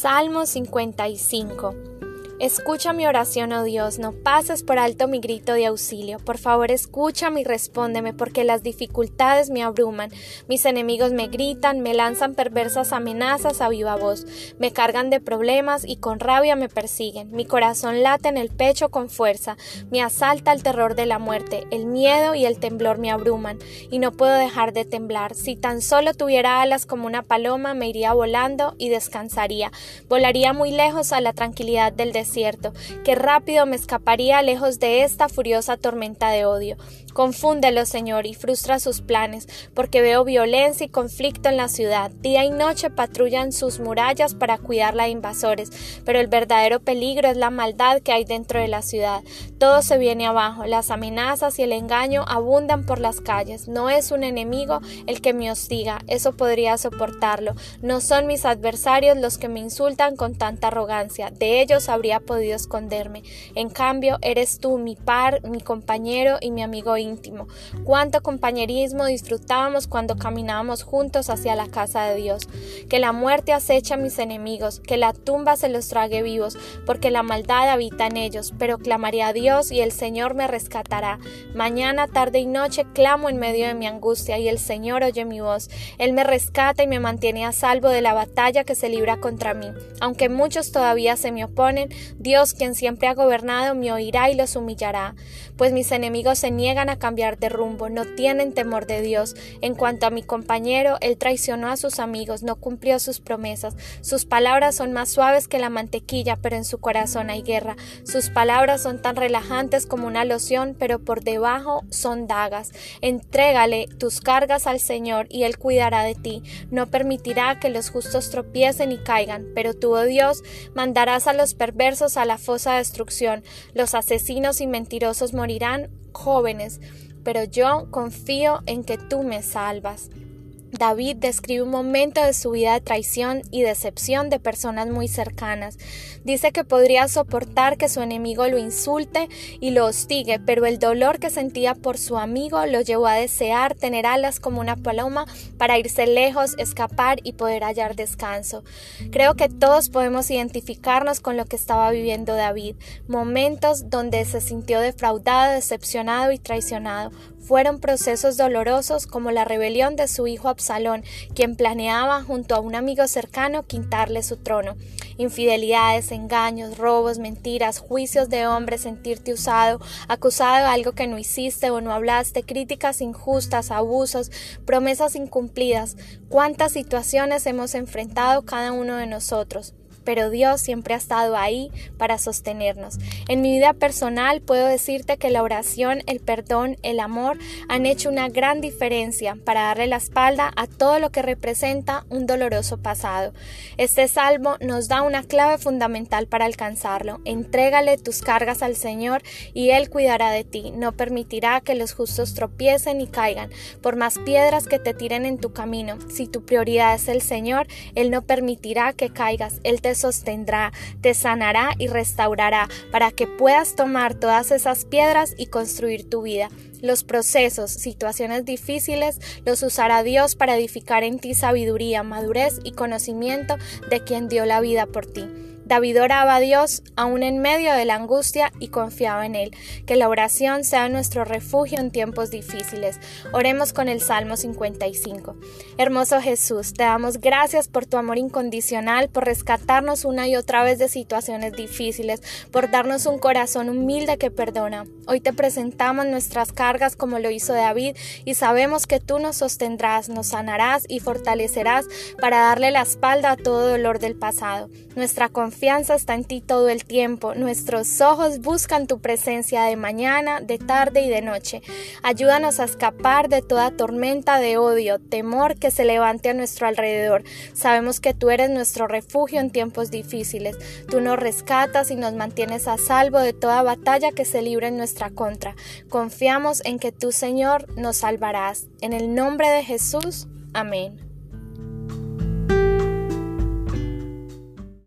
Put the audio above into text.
Salmo 55 Escucha mi oración, oh Dios, no pases por alto mi grito de auxilio. Por favor, escúchame y respóndeme, porque las dificultades me abruman. Mis enemigos me gritan, me lanzan perversas amenazas a viva voz, me cargan de problemas y con rabia me persiguen. Mi corazón late en el pecho con fuerza, me asalta el terror de la muerte, el miedo y el temblor me abruman, y no puedo dejar de temblar. Si tan solo tuviera alas como una paloma, me iría volando y descansaría. Volaría muy lejos a la tranquilidad del desierto cierto, que rápido me escaparía lejos de esta furiosa tormenta de odio. Confúndelo, Señor, y frustra sus planes, porque veo violencia y conflicto en la ciudad. Día y noche patrullan sus murallas para cuidarla de invasores, pero el verdadero peligro es la maldad que hay dentro de la ciudad. Todo se viene abajo, las amenazas y el engaño abundan por las calles. No es un enemigo el que me hostiga, eso podría soportarlo. No son mis adversarios los que me insultan con tanta arrogancia, de ellos habría podido esconderme. En cambio, eres tú mi par, mi compañero y mi amigo íntimo. Cuánto compañerismo disfrutábamos cuando caminábamos juntos hacia la casa de Dios. Que la muerte acecha a mis enemigos, que la tumba se los trague vivos, porque la maldad habita en ellos. Pero clamaré a Dios y el Señor me rescatará. Mañana, tarde y noche clamo en medio de mi angustia y el Señor oye mi voz. Él me rescata y me mantiene a salvo de la batalla que se libra contra mí. Aunque muchos todavía se me oponen, Dios, quien siempre ha gobernado, me oirá y los humillará, pues mis enemigos se niegan a cambiar de rumbo, no tienen temor de Dios. En cuanto a mi compañero, él traicionó a sus amigos, no cumplió sus promesas. Sus palabras son más suaves que la mantequilla, pero en su corazón hay guerra. Sus palabras son tan relajantes como una loción, pero por debajo son dagas. Entrégale tus cargas al Señor y Él cuidará de ti. No permitirá que los justos tropiecen y caigan, pero tú, oh Dios, mandarás a los perversos a la fosa de destrucción. Los asesinos y mentirosos morirán jóvenes, pero yo confío en que tú me salvas. David describe un momento de su vida de traición y decepción de personas muy cercanas. Dice que podría soportar que su enemigo lo insulte y lo hostigue, pero el dolor que sentía por su amigo lo llevó a desear tener alas como una paloma para irse lejos, escapar y poder hallar descanso. Creo que todos podemos identificarnos con lo que estaba viviendo David, momentos donde se sintió defraudado, decepcionado y traicionado. Fueron procesos dolorosos como la rebelión de su hijo Absalón, quien planeaba junto a un amigo cercano quitarle su trono. Infidelidades, engaños, robos, mentiras, juicios de hombres, sentirte usado, acusado de algo que no hiciste o no hablaste, críticas injustas, abusos, promesas incumplidas. ¿Cuántas situaciones hemos enfrentado cada uno de nosotros? Pero Dios siempre ha estado ahí para sostenernos. En mi vida personal puedo decirte que la oración, el perdón, el amor han hecho una gran diferencia para darle la espalda a todo lo que representa un doloroso pasado. Este salmo nos da una clave fundamental para alcanzarlo. Entrégale tus cargas al Señor y Él cuidará de ti. No permitirá que los justos tropiecen y caigan, por más piedras que te tiren en tu camino. Si tu prioridad es el Señor, Él no permitirá que caigas. Él te sostendrá, te sanará y restaurará para que puedas tomar todas esas piedras y construir tu vida. Los procesos, situaciones difíciles, los usará Dios para edificar en ti sabiduría, madurez y conocimiento de quien dio la vida por ti. David oraba a Dios aún en medio de la angustia y confiaba en Él. Que la oración sea nuestro refugio en tiempos difíciles. Oremos con el Salmo 55. Hermoso Jesús, te damos gracias por tu amor incondicional, por rescatarnos una y otra vez de situaciones difíciles, por darnos un corazón humilde que perdona. Hoy te presentamos nuestras cargas como lo hizo David y sabemos que tú nos sostendrás, nos sanarás y fortalecerás para darle la espalda a todo dolor del pasado. Nuestra confianza confianza está en ti todo el tiempo. Nuestros ojos buscan tu presencia de mañana, de tarde y de noche. Ayúdanos a escapar de toda tormenta de odio, temor que se levante a nuestro alrededor. Sabemos que tú eres nuestro refugio en tiempos difíciles. Tú nos rescatas y nos mantienes a salvo de toda batalla que se libre en nuestra contra. Confiamos en que tú, Señor, nos salvarás. En el nombre de Jesús. Amén.